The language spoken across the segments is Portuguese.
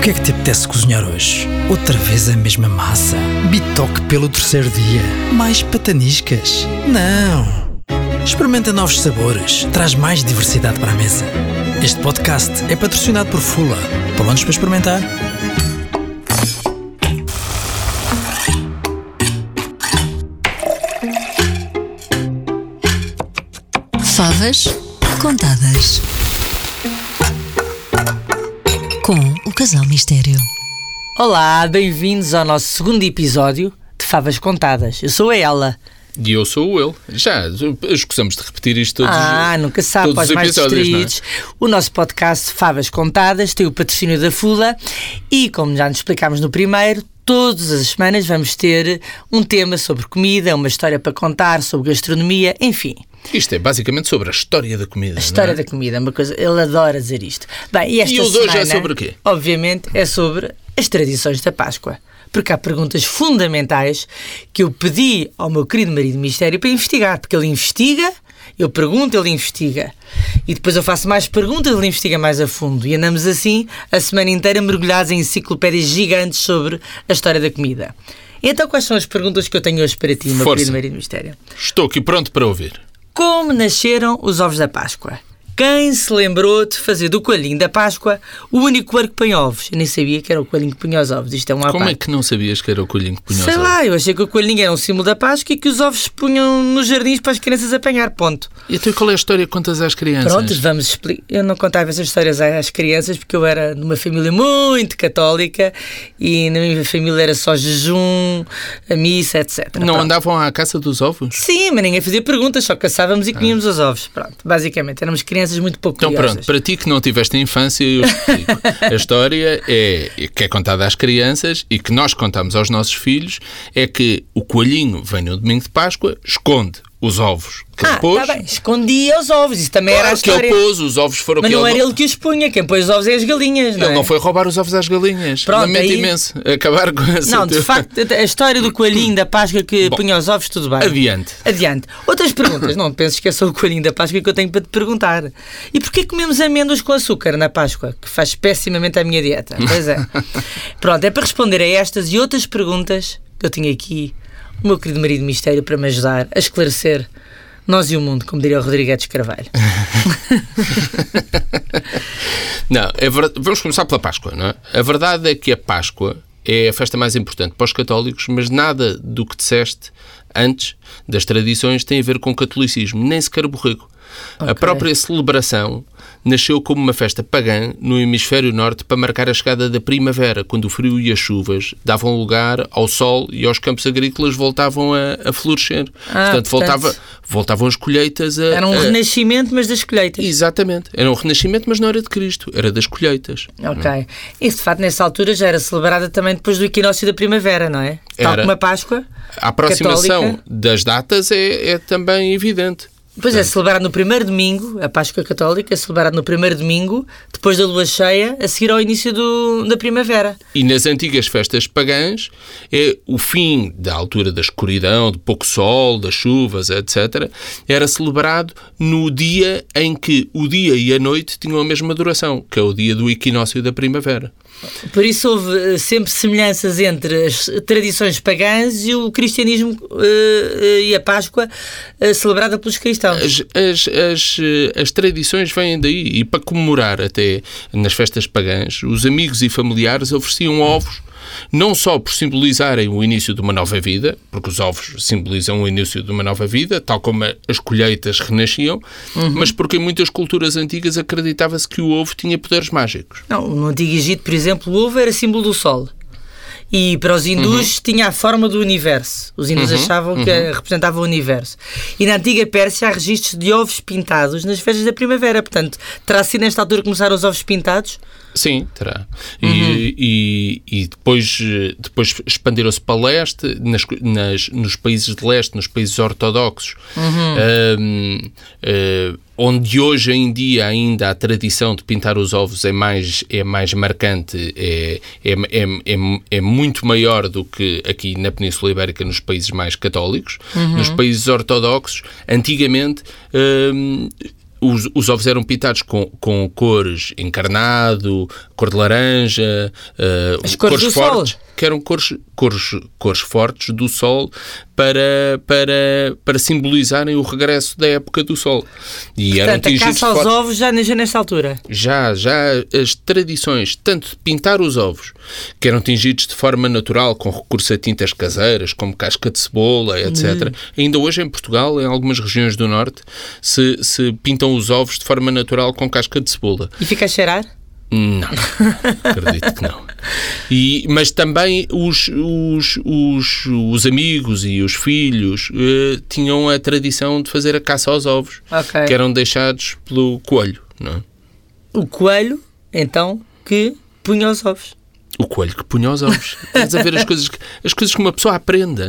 O que é que te apetece cozinhar hoje? Outra vez a mesma massa? Bitoque pelo terceiro dia? Mais pataniscas? Não! Experimenta novos sabores, traz mais diversidade para a mesa. Este podcast é patrocinado por Fula. Prontos para experimentar? Favas contadas. Com o Casal Mistério. Olá, bem-vindos ao nosso segundo episódio de Favas Contadas. Eu sou a Ela. E eu sou o ele. Já, escusamos de repetir isto todos Ah, nunca sabe, todos para os os mais é? distraídos. O nosso podcast Favas Contadas tem o patrocínio da Fula e, como já nos explicámos no primeiro, todas as semanas vamos ter um tema sobre comida, uma história para contar, sobre gastronomia, enfim. Isto é basicamente sobre a história da comida. A história é? da comida, é uma coisa, ele adora dizer isto. Bem, e esta E o de hoje é semana, sobre o quê? Obviamente é sobre as tradições da Páscoa. Porque há perguntas fundamentais que eu pedi ao meu querido marido mistério para investigar. Porque ele investiga, eu pergunto, ele investiga. E depois eu faço mais perguntas, ele investiga mais a fundo. E andamos assim a semana inteira mergulhados em enciclopédias gigantes sobre a história da comida. Então, quais são as perguntas que eu tenho hoje para ti, meu Força. querido marido mistério? Estou aqui pronto para ouvir. Como nasceram os ovos da Páscoa? Quem se lembrou de fazer do coelhinho da Páscoa o único coelho que põe ovos? Eu nem sabia que era o coelhinho que punha os ovos. Isto é um Como é parte. que não sabias que era o coelhinho que punha os Sei ovos? lá, eu achei que o coelhinho era um símbolo da Páscoa e que os ovos se punham nos jardins para as crianças apanhar. Ponto. E então qual é a história que contas às crianças? Pronto, vamos explicar. Eu não contava essas histórias às crianças porque eu era de uma família muito católica e na minha família era só jejum, a missa, etc. Não Pronto. andavam à caça dos ovos? Sim, mas ninguém fazia perguntas, só caçávamos e comíamos os ovos. Pronto, basicamente, éramos crianças muito pouco Então curiosas. pronto, para ti que não tiveste infância, eu explico. a história é, que é contada às crianças e que nós contamos aos nossos filhos é que o coelhinho vem no domingo de Páscoa, esconde os ovos que ele Ah, pôs. tá bem, escondia os ovos, isso também era a Claro que ele história. pôs, os ovos foram Mas não ele era ele que os punha, quem pôs os ovos é as galinhas, não Ele é? não foi roubar os ovos às galinhas. Pronto, Lamento aí- imenso acabar com essa. Não, de facto, a história do coelhinho da Páscoa que Bom, punha os ovos, tudo bem. Adiante. Adiante. Outras perguntas. Não penses que é só o coelhinho da Páscoa que eu tenho para te perguntar. E porquê comemos amêndoas com açúcar na Páscoa? Que faz pessimamente à minha dieta. Pois é. Pronto, é para responder a estas e outras perguntas que eu tenho aqui o meu querido marido mistério para me ajudar a esclarecer nós e o mundo, como diria o Rodrigues Carvalho. Não, é ver- vamos começar pela Páscoa, não é? A verdade é que a Páscoa é a festa mais importante para os católicos, mas nada do que disseste antes das tradições tem a ver com o catolicismo, nem sequer o borrego. A Ok. própria celebração nasceu como uma festa pagã no hemisfério norte para marcar a chegada da primavera, quando o frio e as chuvas davam lugar ao sol e aos campos agrícolas voltavam a, a florescer. Ah, portanto, portanto, voltava, voltavam as colheitas a, Era um a- renascimento, mas das colheitas. Exatamente. Era um renascimento, mas não era de Cristo, era das colheitas. Ok. Isso, de facto, nessa altura já era celebrada também depois do equinócio da primavera, não é? Tal Era. como a Páscoa. A aproximação Católica. das datas é, é também evidente. Pois é, celebrado no primeiro domingo, a Páscoa Católica é celebrado no primeiro domingo, depois da lua cheia, a seguir ao início do, da primavera. E nas antigas festas pagãs, é o fim da altura da escuridão, do pouco sol, das chuvas, etc., era celebrado no dia em que o dia e a noite tinham a mesma duração, que é o dia do equinócio da primavera. Por isso houve eh, sempre semelhanças entre as tradições pagãs e o cristianismo eh, eh, e a Páscoa celebrada pelos cristãos. As, as, as, as tradições vêm daí e para comemorar até nas festas pagãs, os amigos e familiares ofereciam ovos não só por simbolizarem o início de uma nova vida, porque os ovos simbolizam o início de uma nova vida, tal como as colheitas renasciam, mas porque em muitas culturas antigas acreditava-se que o ovo tinha poderes mágicos. Não, no Antigo Egito, por exemplo, o ovo era símbolo do sol. E para os hindus Uhum. tinha a forma do universo. Os hindus achavam que eh, representava o universo. E na antiga Pérsia há registros de ovos pintados nas festas da primavera. Portanto, terá sido nesta altura que começaram os ovos pintados? Sim, terá. E, e, e depois, eh, depois expandiram-se para leste, nas, nas- nos países de leste, nos países ortodoxos, ahm, eh, onde hoje em dia ainda a tradição de pintar os ovos é mais, é mais marcante, é, é, é, é, é muito maior do que aqui na Península Ibérica, nos países mais católicos. Nos países ortodoxos, antigamente. ahm, os, os ovos eram pintados com, com cores encarnado, cor de laranja, uh, As cores do fortes, sol. Que eram cores, cores, cores fortes do sol para, para, para simbolizarem o regresso da época do sol. E eram Portanto, a tingidos caça aos de forte- ovos já, já nesta altura. já, já as tradições, tanto de pintar os ovos, que eram tingidos de forma natural, com recurso a tintas caseiras, como casca de cebola, etc. Ainda hoje em Portugal, em algumas regiões do Norte, se, se pintam os ovos de forma natural com casca de cebola. E fica a cheirar? Não, acredito que não. E, mas também os, os, os, os amigos e os filhos eh, tinham a tradição de fazer a caça aos ovos, Ok. que eram deixados pelo coelho, não é? O coelho, então, que punha os ovos. O coelho que punha os ovos. Estás a ver as coisas que, as coisas que uma pessoa aprende.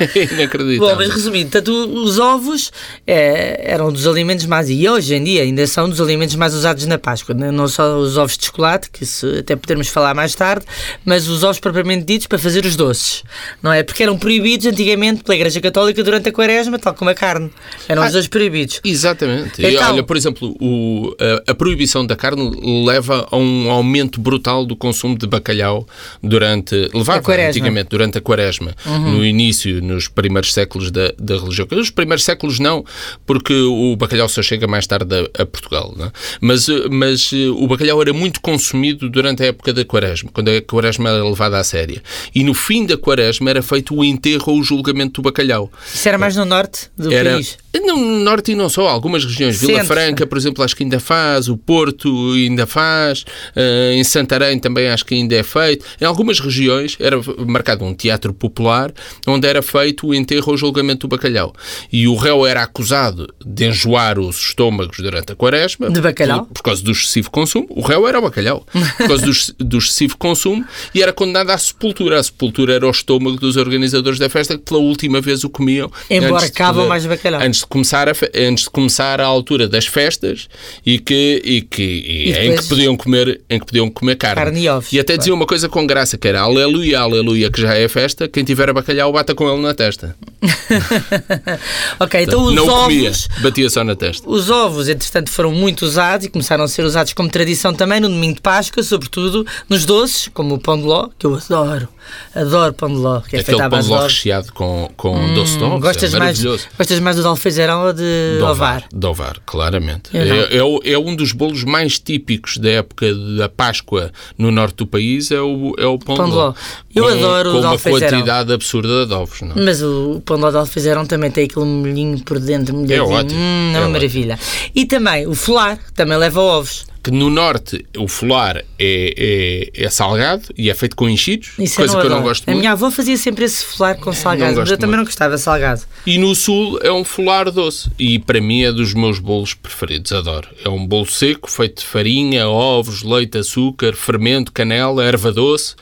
É inacreditável. Bom, mas resumindo, portanto, os ovos eh, eram dos alimentos mais, e hoje em dia ainda são dos alimentos mais usados na Páscoa. né? Não só os ovos de chocolate, que se, até podemos falar mais tarde, mas os ovos propriamente ditos para fazer os doces. Não é? Porque eram proibidos antigamente pela Igreja Católica durante a quaresma, tal como a carne. Eram os Ah, dois proibidos. Exatamente. E Então- olha, por exemplo, o- a, a proibição da carne leva a um aumento brutal do consumo de bacalhau durante. Levava. Uhum. antigamente, durante a quaresma. No início, nos primeiros séculos da, da religião. Nos primeiros séculos não, porque o bacalhau só chega mais tarde a, a Portugal. não é? Mas, eh, mas eh, o bacalhau era muito consumido durante a época da quaresma, quando a quaresma era levada a séria. E no fim da quaresma era feito o enterro ou o julgamento do bacalhau. Isso era mais no norte do Era, país. No norte e não só, algumas regiões. Vila Centro. Franca, por exemplo, acho que ainda faz, o Porto ainda faz, eh, em Santarém também acho que ainda é feito. Em algumas regiões era marcado um teatro popular onde era feito o enterro ou julgamento do bacalhau. E o réu era acusado de enjoar os estômagos durante a quaresma. De bacalhau? Por, por causa do excessivo consumo. O réu era o bacalhau. Por causa do, do excessivo consumo e era condenado à sepultura. A sepultura era o estômago dos organizadores da festa que pela última vez o comiam. Embarcavam mais bacalhau. Antes de começar a, antes de começar a altura das festas e que, e que e E em que podiam comer em que podiam comer carne. Carne e ovos, E até dizia uma coisa com graça que era aleluia, aleluia, que já é festa, quem tiver a bacalhau bata com ele na testa. ok, então os não comia, ovos. batia só na testa. Os ovos, entretanto, foram muito usados e começaram a ser usados como tradição também no domingo de Páscoa, sobretudo nos doces, como o pão de ló, que eu adoro. Adoro pão de ló, que é feito Aquele à pão base de de ló recheado com, com doce de ovos, Gostas, é mais, gostas mais do alfeizerão ou de, De ovar? De ovar, claramente. É, é é um dos bolos mais típicos da época da Páscoa no norte do país, é o, é o pão, Pão de ló. Eu Com- adoro o Com de uma quantidade absurda de ovos, não é? Mas o pão de alfeizerão também tem aquele molhinho por dentro, molhadinho. ótimo, Hum, é é uma ótimo. maravilha. E também o folar, também leva ovos. que no norte o folar é, é, é salgado e é feito com enchidos, Isso coisa eu que eu não gosto A muito. minha avó fazia sempre esse folar com salgado, mas eu também muito. não gostava salgado. E no sul é um folar doce. E para mim é dos meus bolos preferidos, adoro. É um bolo seco, feito de farinha, ovos, leite, açúcar, fermento, canela, erva doce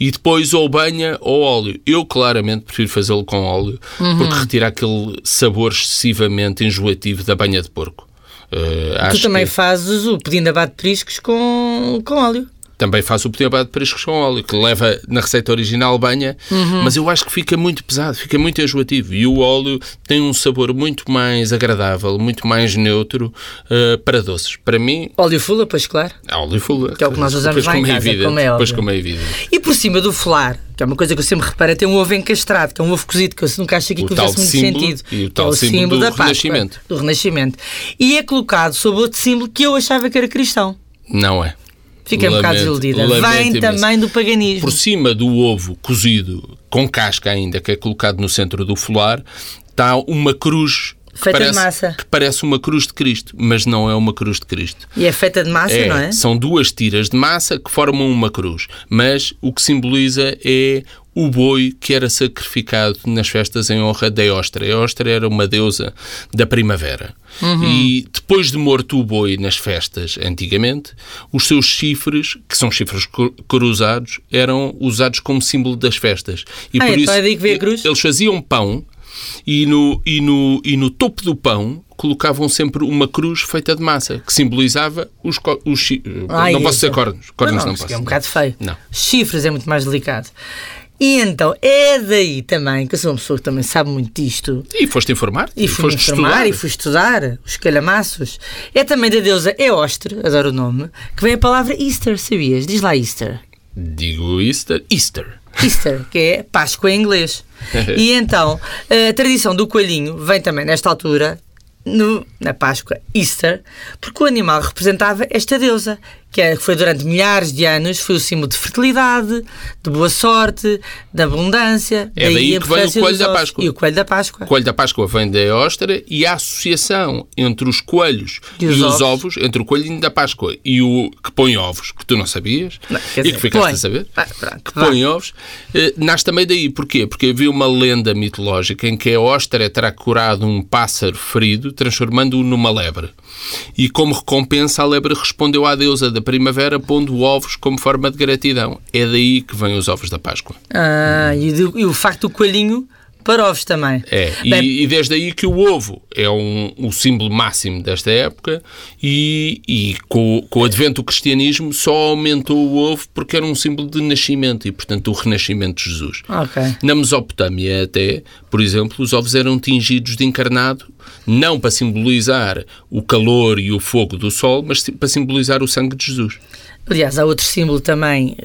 e depois ou banha ou óleo. Eu claramente prefiro fazê-lo com óleo Uhum. porque retira aquele sabor excessivamente enjoativo da banha de porco. Eh, Tu também que fazes o pudim de abate de priscos com, com óleo. Também faço o de periscos com óleo, que leva na receita original banha, Uhum. mas eu acho que fica muito pesado, fica muito enjoativo. E o óleo tem um sabor muito mais agradável, muito mais neutro eh, para doces. Para mim, Óleo fula, pois claro. é óleo full. Que é o que nós usamos lá em como é casa, evidente, como é depois como é evidente. E por cima do folar, que é uma coisa que eu sempre reparo, tem um ovo encastrado, que é um ovo cozido, que eu nunca achei que O aquilo tal fizesse muito sentido. e o que tal é o símbolo símbolo do da Páscoa, Renascimento. Do Renascimento. E é colocado sob outro símbolo que eu achava que era cristão. Não é. Fiquei um bocado Lamento- desiludida. lamento Vem imenso. também do paganismo. Por cima do ovo cozido, com casca ainda, que é colocado no centro do folar, está uma cruz. que Feita de parece, massa. Que parece uma cruz de Cristo, mas não é uma cruz de Cristo. E é feita de massa, É, não é? São duas tiras de massa que formam uma cruz, mas o que simboliza é o boi que era sacrificado nas festas em honra da Eostra. Eostra era uma deusa da primavera. Uhum. E depois de morto o boi nas festas, antigamente, os seus chifres, que são chifres cru- cruzados, eram usados como símbolo das festas. E Ah, então é a cruz? eles faziam pão e no, e, no, e no topo do pão colocavam sempre uma cruz feita de massa, que simbolizava os, os Ai, Não posso isso. dizer cornos. Cornos não, isso posso. é um bocado feio. Não. Chifres é muito mais delicado. E então, é daí também, que eu sou uma pessoa que também sabe muito disto, E foste informar? e me foste informar estudar? e fui estudar os calhamaços. É também da deusa Eostre, adoro o nome, que vem a palavra Easter, sabias? Diz lá Easter. Digo Easter. Easter. Easter, que é Páscoa em inglês. E então, a tradição do coelhinho vem também nesta altura, no- na Páscoa, Easter, porque o animal representava esta deusa, que é- foi durante milhares de anos, foi o símbolo de fertilidade, de boa sorte, de abundância. É daí a que vem o coelho da ovos. Páscoa. E o coelho da Páscoa. O coelho da Páscoa vem da Eóstera e a associação entre os coelhos E e os os, ovos. ovos. entre o coelhinho da Páscoa e o que põe ovos, que tu não sabias Não, e dizer, que ficaste põe. a saber, Ah, pronto, que põe ovos, eh, nasce também daí. Porquê? Porque havia uma lenda mitológica em que a Eóstera terá curado um pássaro ferido, transformando-o numa lebre. E como recompensa, a lebre respondeu à deusa da primavera, pondo ovos como forma de gratidão. É daí que vêm os ovos da Páscoa. Ah, e, e o facto do coelhinho para ovos também. É, e, Bem, e desde aí que o ovo é um, o símbolo máximo desta época e, e com, o- com o advento do cristianismo só aumentou o ovo porque era um símbolo de nascimento e, portanto, o renascimento de Jesus. Ok. Na Mesopotâmia até, por exemplo, os ovos eram tingidos de encarnado, não para simbolizar o calor e o fogo do sol, mas para simbolizar o sangue de Jesus. Aliás, há outro símbolo também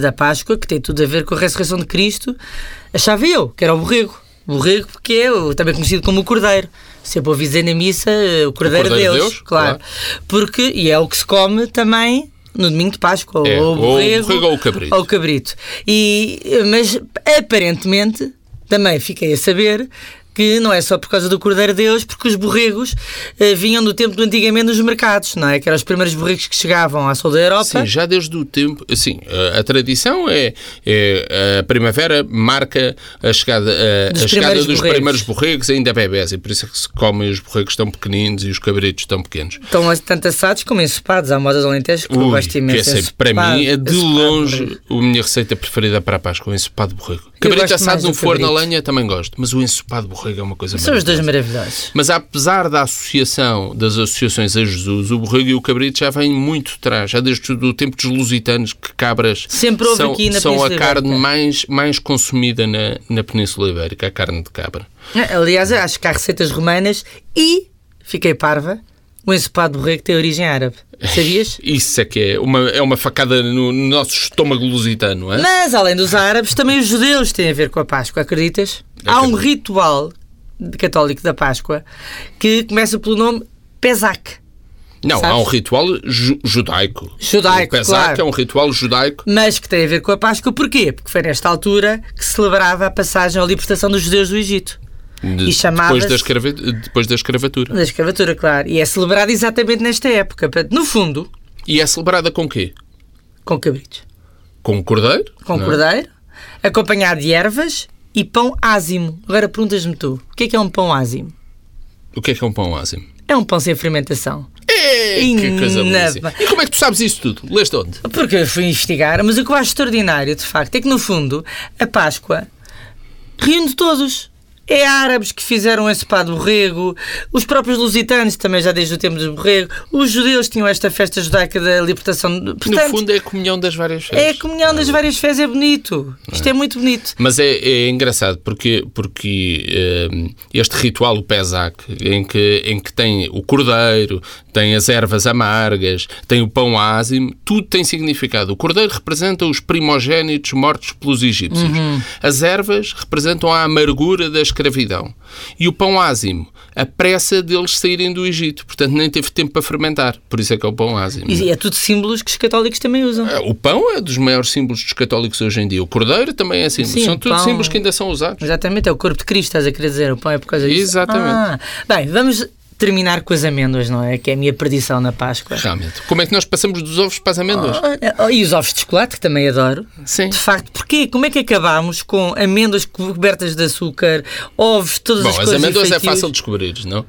da Páscoa que tem tudo a ver com a ressurreição de Cristo. Achava eu, que era o borrego. O borrego, porque é o- também conhecido como o cordeiro. Sempre ouvi dizer na missa eh, o cordeiro, Cordeiro de de Deus, Deus, claro. Porque, e é o que se come também no domingo de Páscoa, É, ou o ou o borrego, borrego ou o cabrito. ou o cabrito. E, mas aparentemente, também fiquei a saber que não é só por causa do Cordeiro de Deus, porque os borregos eh, vinham do tempo do antigamente nos mercados, não é? Que eram os primeiros borregos que chegavam à sul da Europa. Sim, já desde o tempo. Assim, a, a tradição é, é a primavera marca a chegada, a, Dos a chegada primeiros dos borregos. primeiros borregos ainda bebés e por isso é que se comem os borregos tão pequeninos e os cabritos tão pequenos. Estão tanto assados como ensopados. Há modas alentejo que eu gosto imenso. é para mim é de ensopado longe borrego. a minha receita preferida para a Páscoa, o ensopado de borrego. Cabrito assado no forno a lenha também gosto, mas o ensopado de borrego é uma coisa São os dois maravilhosos. Mas apesar da associação, das associações a Jesus, o borrego e o cabrito já vêm muito atrás, já desde o tempo dos lusitanos, que cabras Sempre houve são, aqui na são a carne Ibérica. mais, mais consumida na, na Península Ibérica, a carne de cabra. Aliás, eu acho que há receitas romanas e, fiquei parva, o ensopado de borrego tem origem árabe. Sabias? Isso é que é uma, é uma facada no, no nosso estômago lusitano, é? Mas, além dos árabes, também os judeus têm a ver com a Páscoa, acreditas? Há um ritual católico da Páscoa que começa pelo nome Pesach. Não, Sabes? há um ritual ju- judaico. Judaico, o Pesach claro. é um ritual judaico. Mas que tem a ver com a Páscoa, porquê? Porque foi nesta altura que se celebrava a passagem ou libertação dos judeus do Egito. de- E chamava-se- depois, da escrava- depois da escravatura. Da escravatura, claro. E é celebrado exatamente nesta época. No fundo, E é celebrada com quê? com cabritos. Com cordeiro? Com é? cordeiro, acompanhado de ervas e pão ázimo. Agora perguntas-me tu, o que é que é um pão ázimo? O que é que é um pão ázimo? É um pão sem fermentação. É, que coisa belíssima. E como é que tu sabes isso tudo? Leste onde? Porque eu fui investigar, mas o que eu acho extraordinário, de facto, é que no fundo a Páscoa reúne todos. É árabes que fizeram esse pá de borrego, os próprios lusitanos também já desde o tempo do borrego, os judeus tinham esta festa judaica da libertação. Portanto, no fundo é a comunhão das várias é a comunhão das várias fés, é bonito. Isto é muito bonito. Mas é, é engraçado porque, porque eh, este ritual, o Pesach, em que, em que tem o cordeiro, tem as ervas amargas, tem o pão ázimo, tudo tem significado. O cordeiro representa os primogénitos mortos pelos egípcios. As ervas representam a amargura da escravidão. E o pão ázimo, a pressa deles saírem do Egito. Portanto, nem teve tempo para fermentar. Por isso é que é o pão ázimo. E é tudo símbolos que os católicos também usam. É, O pão é dos maiores símbolos dos católicos hoje em dia. O cordeiro também é símbolo. Sim, São o todos pão- símbolos que ainda são usados. Exatamente, é o corpo de Cristo, estás a querer dizer. O pão é por causa disso. Exatamente. Ah, bem, vamos terminar com as amêndoas, não é? Que é a minha perdição na Páscoa. Realmente. Como é que nós passamos dos ovos para as amêndoas? Oh, E os ovos de chocolate, que também adoro. Sim. De facto, porquê? Como é que acabámos com amêndoas cobertas de açúcar, ovos, todas Bom, as as coisas amêndoas é fácil descobrir, não?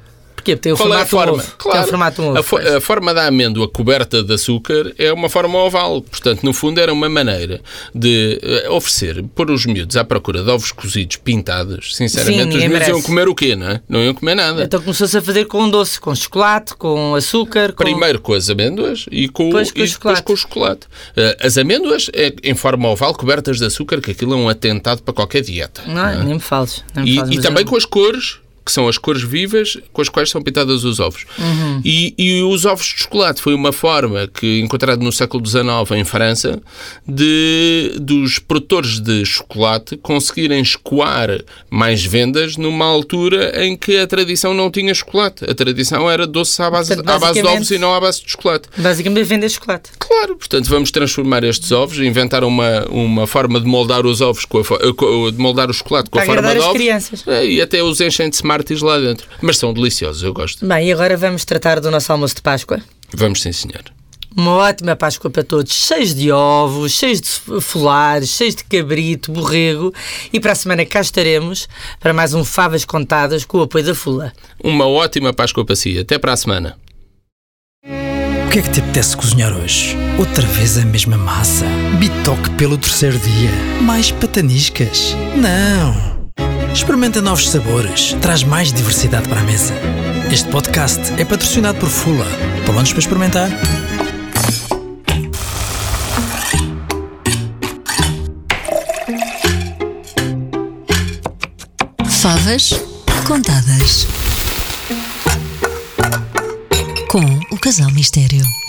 Porquê? Tem o Qual é a formato de um forma? ovo. Claro, Tem o formato ovo. a, fo- pois. a forma da amêndoa coberta de açúcar é uma forma oval. Portanto, no fundo, era uma maneira de eh, oferecer, pôr os miúdos à procura de ovos cozidos pintados. Sim, Sinceramente, os ninguém miúdos iam comer o quê, não é? Não iam comer nada. Então começou-se a fazer com doce, com chocolate, com açúcar, com... Primeiro com as amêndoas e, com, Depois com e o depois chocolate. com o chocolate. Eh, As amêndoas é em forma oval, cobertas de açúcar, que aquilo é um atentado para qualquer dieta. Não, é? nem me fales. Nem me E, fales, e mas também eu- com as cores, que são as cores vivas com as quais são pintadas os ovos. Uhum. E, e os ovos de chocolate foi uma forma que, encontrada no século XIX em França, de dos produtores de chocolate conseguirem escoar mais vendas numa altura em que a tradição não tinha chocolate. A tradição era doce à base, Portanto, à base de ovos e não à base de chocolate. Basicamente vender chocolate. Claro, portanto vamos transformar estes ovos, inventar uma, uma forma de moldar os ovos, com a, com- de moldar o chocolate com Para a forma de as ovos. crianças. É, E até os enchem de Smarties lá dentro. Mas são deliciosos, eu gosto. Bem, e agora vamos tratar do nosso almoço de Páscoa. Vamos sim, senhor. Uma ótima Páscoa para todos, cheios de ovos, cheios de folares, cheios de cabrito, borrego. E para a semana cá estaremos para mais um Favas Contadas com o apoio da Fula. Uma ótima Páscoa para si. Até para a semana. O que é que te apetece cozinhar hoje? Outra vez a mesma massa? Bitoque pelo terceiro dia? Mais pataniscas? Não! Experimenta novos sabores, traz mais diversidade para a mesa. Este podcast é patrocinado por Fula. Prontos para experimentar? Favas contadas. Com o Casal Mistério.